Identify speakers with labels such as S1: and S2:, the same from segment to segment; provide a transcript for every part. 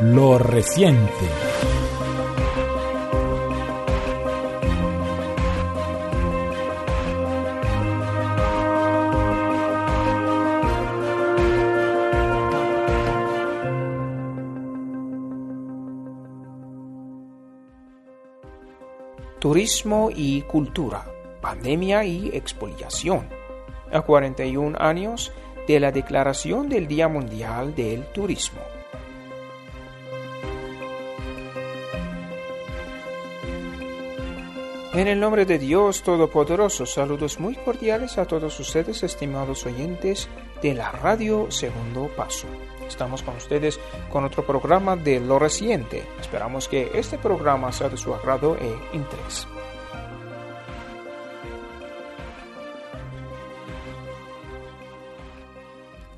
S1: Lo reciente.
S2: Turismo y cultura, pandemia y expoliación. A 41 años de la declaración del Día Mundial del Turismo. En el nombre de Dios Todopoderoso, saludos muy cordiales a todos ustedes, estimados oyentes de la radio Segundo Paso. Estamos con ustedes con otro programa de lo reciente. Esperamos que este programa sea de su agrado e interés.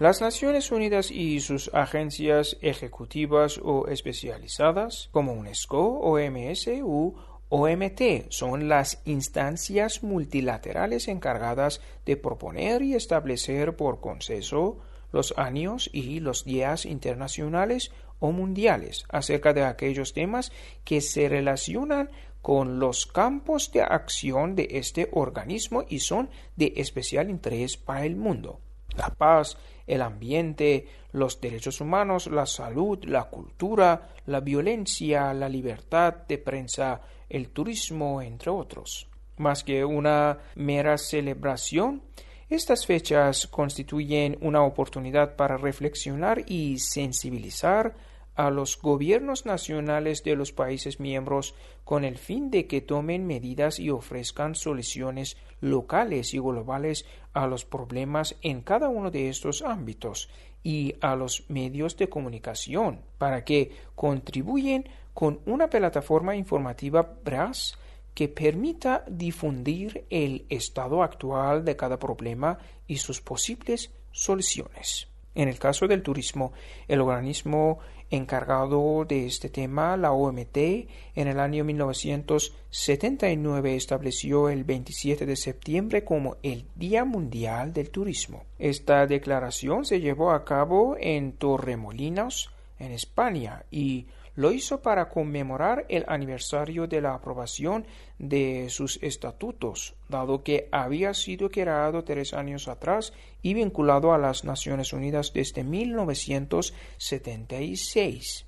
S2: Las Naciones Unidas y sus agencias ejecutivas o especializadas, como UNESCO, OMS u OMT son las instancias multilaterales encargadas de proponer y establecer por consenso los años y los días internacionales o mundiales acerca de aquellos temas que se relacionan con los campos de acción de este organismo y son de especial interés para el mundo. La paz, el ambiente, los derechos humanos, la salud, la cultura, la violencia, la libertad de prensa, el turismo, entre otros. Más que una mera celebración, estas fechas constituyen una oportunidad para reflexionar y sensibilizar a los gobiernos nacionales de los países miembros con el fin de que tomen medidas y ofrezcan soluciones locales y globales a los problemas en cada uno de estos ámbitos y a los medios de comunicación para que contribuyen con una plataforma informativa BRAS que permita difundir el estado actual de cada problema y sus posibles soluciones. En el caso del turismo, el organismo encargado de este tema, la OMT, en el año 1979 estableció el 27 de septiembre como el Día Mundial del Turismo. Esta declaración se llevó a cabo en Torremolinos, en España, y lo hizo para conmemorar el aniversario de la aprobación de sus estatutos, dado que había sido creado tres años atrás y vinculado a las Naciones Unidas desde 1976.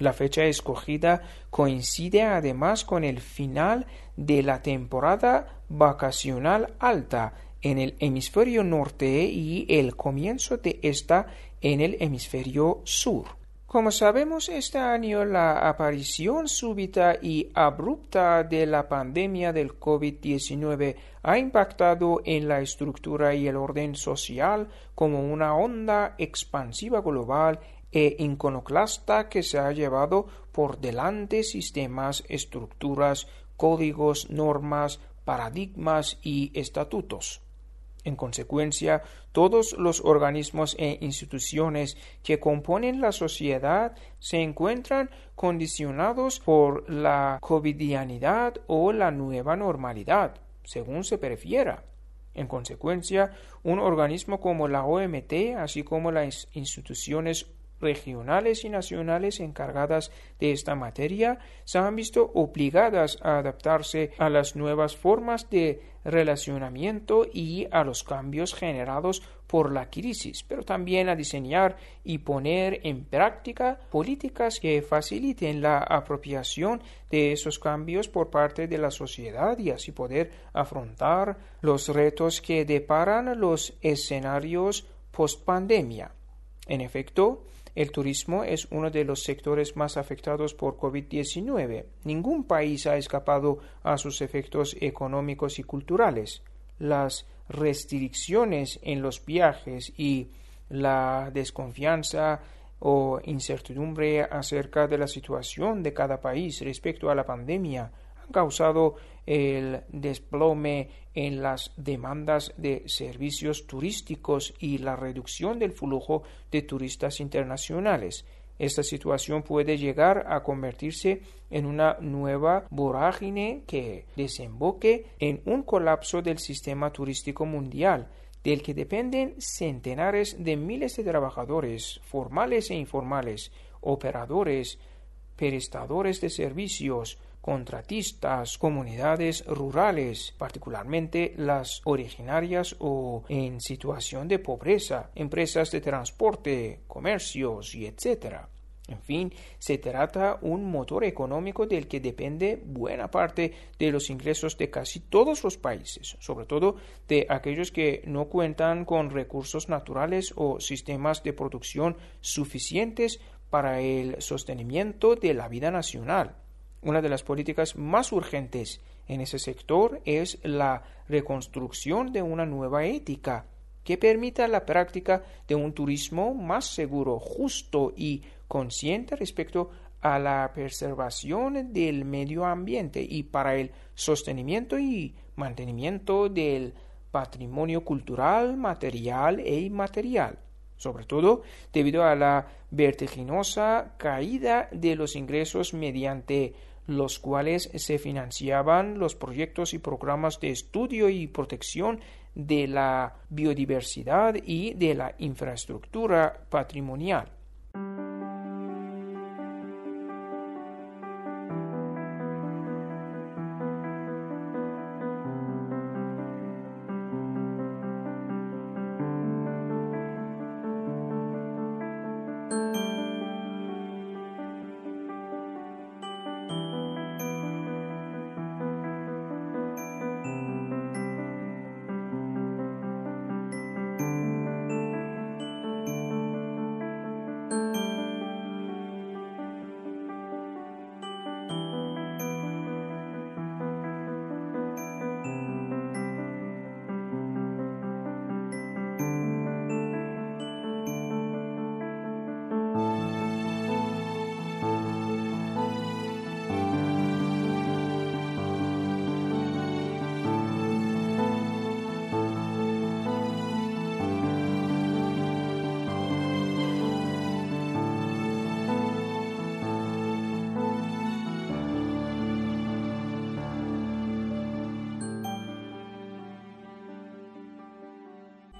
S2: La fecha escogida coincide además con el final de la temporada vacacional alta en el hemisferio norte y el comienzo de esta en el hemisferio sur. Como sabemos, este año la aparición súbita y abrupta de la pandemia del COVID-19 ha impactado en la estructura y el orden social como una onda expansiva global e iconoclasta que se ha llevado por delante sistemas, estructuras, códigos, normas, paradigmas y estatutos. En consecuencia, todos los organismos e instituciones que componen la sociedad se encuentran condicionados por la covidianidad o la nueva normalidad, según se prefiera. En consecuencia, un organismo como la OMT, así como las instituciones regionales y nacionales encargadas de esta materia se han visto obligadas a adaptarse a las nuevas formas de relacionamiento y a los cambios generados por la crisis, pero también a diseñar y poner en práctica políticas que faciliten la apropiación de esos cambios por parte de la sociedad y así poder afrontar los retos que deparan los escenarios post pandemia. En efecto, el turismo es uno de los sectores más afectados por COVID-19. Ningún país ha escapado a sus efectos económicos y culturales. Las restricciones en los viajes y la desconfianza o incertidumbre acerca de la situación de cada país respecto a la pandemia causado el desplome en las demandas de servicios turísticos y la reducción del flujo de turistas internacionales. Esta situación puede llegar a convertirse en una nueva vorágine que desemboque en un colapso del sistema turístico mundial, del que dependen centenares de miles de trabajadores, formales e informales, operadores, prestadores de servicios, contratistas, comunidades rurales, particularmente las originarias o en situación de pobreza, empresas de transporte, comercios y etc. En fin, se trata un motor económico del que depende buena parte de los ingresos de casi todos los países, sobre todo de aquellos que no cuentan con recursos naturales o sistemas de producción suficientes para el sostenimiento de la vida nacional. Una de las políticas más urgentes en ese sector es la reconstrucción de una nueva ética que permita la práctica de un turismo más seguro, justo y consciente respecto a la preservación del medio ambiente y para el sostenimiento y mantenimiento del patrimonio cultural, material e inmaterial sobre todo debido a la vertiginosa caída de los ingresos mediante los cuales se financiaban los proyectos y programas de estudio y protección de la biodiversidad y de la infraestructura patrimonial.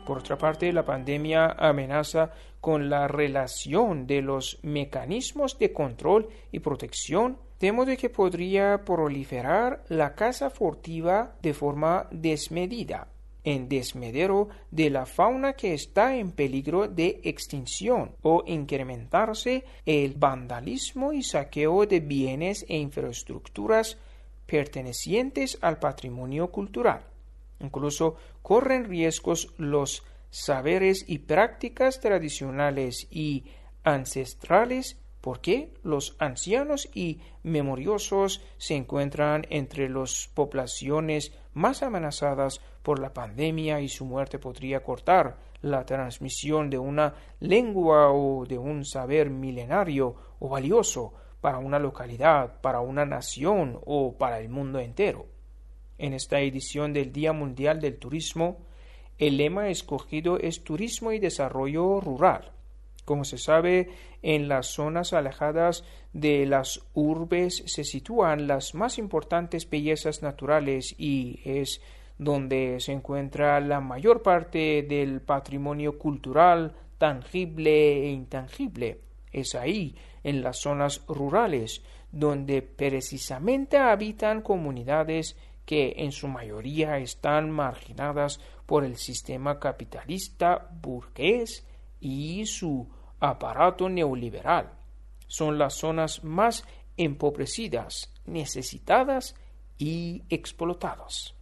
S2: Por otra parte, la pandemia amenaza con la relación de los mecanismos de control y protección, de que podría proliferar la caza furtiva de forma desmedida, en desmedero de la fauna que está en peligro de extinción, o incrementarse el vandalismo y saqueo de bienes e infraestructuras pertenecientes al patrimonio cultural. Incluso corren riesgos los saberes y prácticas tradicionales y ancestrales porque los ancianos y memoriosos se encuentran entre las poblaciones más amenazadas por la pandemia y su muerte podría cortar la transmisión de una lengua o de un saber milenario o valioso para una localidad, para una nación o para el mundo entero. En esta edición del Día Mundial del Turismo, el lema escogido es Turismo y Desarrollo Rural. Como se sabe, en las zonas alejadas de las urbes se sitúan las más importantes bellezas naturales y es donde se encuentra la mayor parte del patrimonio cultural tangible e intangible. Es ahí, en las zonas rurales, donde precisamente habitan comunidades que en su mayoría están marginadas por el sistema capitalista burgués y su aparato neoliberal. Son las zonas más empobrecidas, necesitadas y explotadas.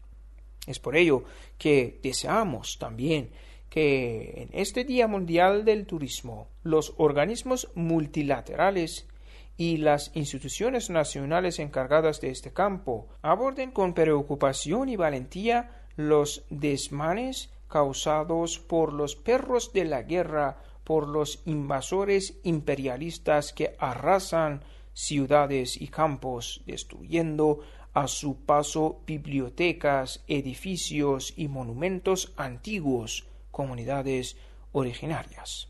S2: Es por ello que deseamos también que en este Día Mundial del Turismo los organismos multilaterales y las instituciones nacionales encargadas de este campo aborden con preocupación y valentía los desmanes causados por los perros de la guerra, por los invasores imperialistas que arrasan ciudades y campos, destruyendo a su paso bibliotecas, edificios y monumentos antiguos, comunidades originarias.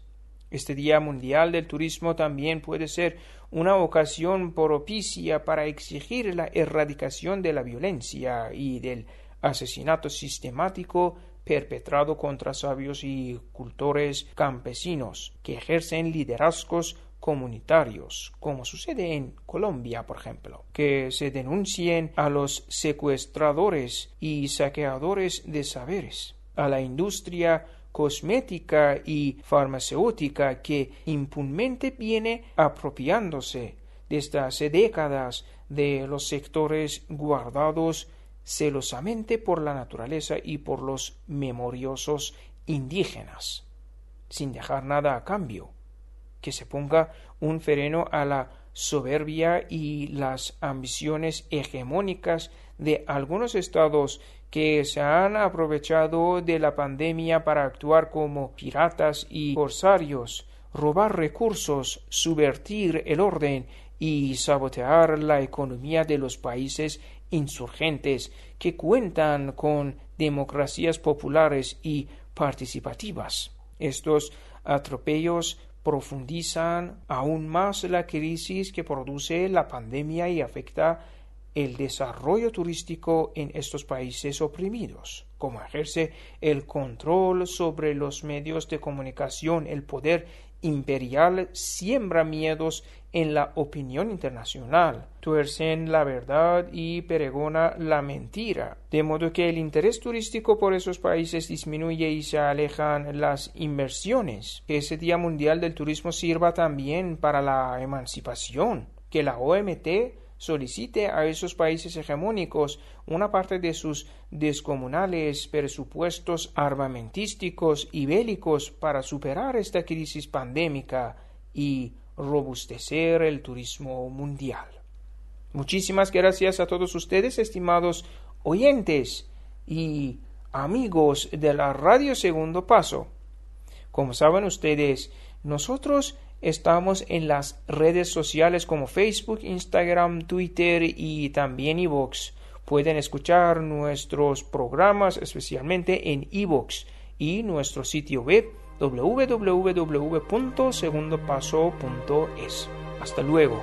S2: Este Día Mundial del Turismo también puede ser una ocasión propicia para exigir la erradicación de la violencia y del asesinato sistemático perpetrado contra sabios y cultores campesinos que ejercen liderazgos comunitarios, como sucede en Colombia, por ejemplo, que se denuncien a los secuestradores y saqueadores de saberes, a la industria cosmética y farmacéutica que impunemente viene apropiándose desde hace décadas de los sectores guardados celosamente por la naturaleza y por los memoriosos indígenas, sin dejar nada a cambio, que se ponga un freno a la soberbia y las ambiciones hegemónicas de algunos estados que se han aprovechado de la pandemia para actuar como piratas y corsarios, robar recursos, subvertir el orden y sabotear la economía de los países insurgentes que cuentan con democracias populares y participativas. Estos atropellos profundizan aún más la crisis que produce la pandemia y afecta el desarrollo turístico en estos países oprimidos, como ejerce el control sobre los medios de comunicación, el poder imperial siembra miedos en la opinión internacional, tuercen la verdad y peregona la mentira, de modo que el interés turístico por esos países disminuye y se alejan las inversiones. Que ese Día Mundial del Turismo sirva también para la emancipación, que la OMT solicite a esos países hegemónicos una parte de sus descomunales presupuestos armamentísticos y bélicos para superar esta crisis pandémica y robustecer el turismo mundial. Muchísimas gracias a todos ustedes, estimados oyentes y amigos de la Radio Segundo Paso. Como saben ustedes, nosotros Estamos en las redes sociales como Facebook, Instagram, Twitter y también iVoox. Pueden escuchar nuestros programas especialmente en iVoox y nuestro sitio web www.segundopaso.es. Hasta luego.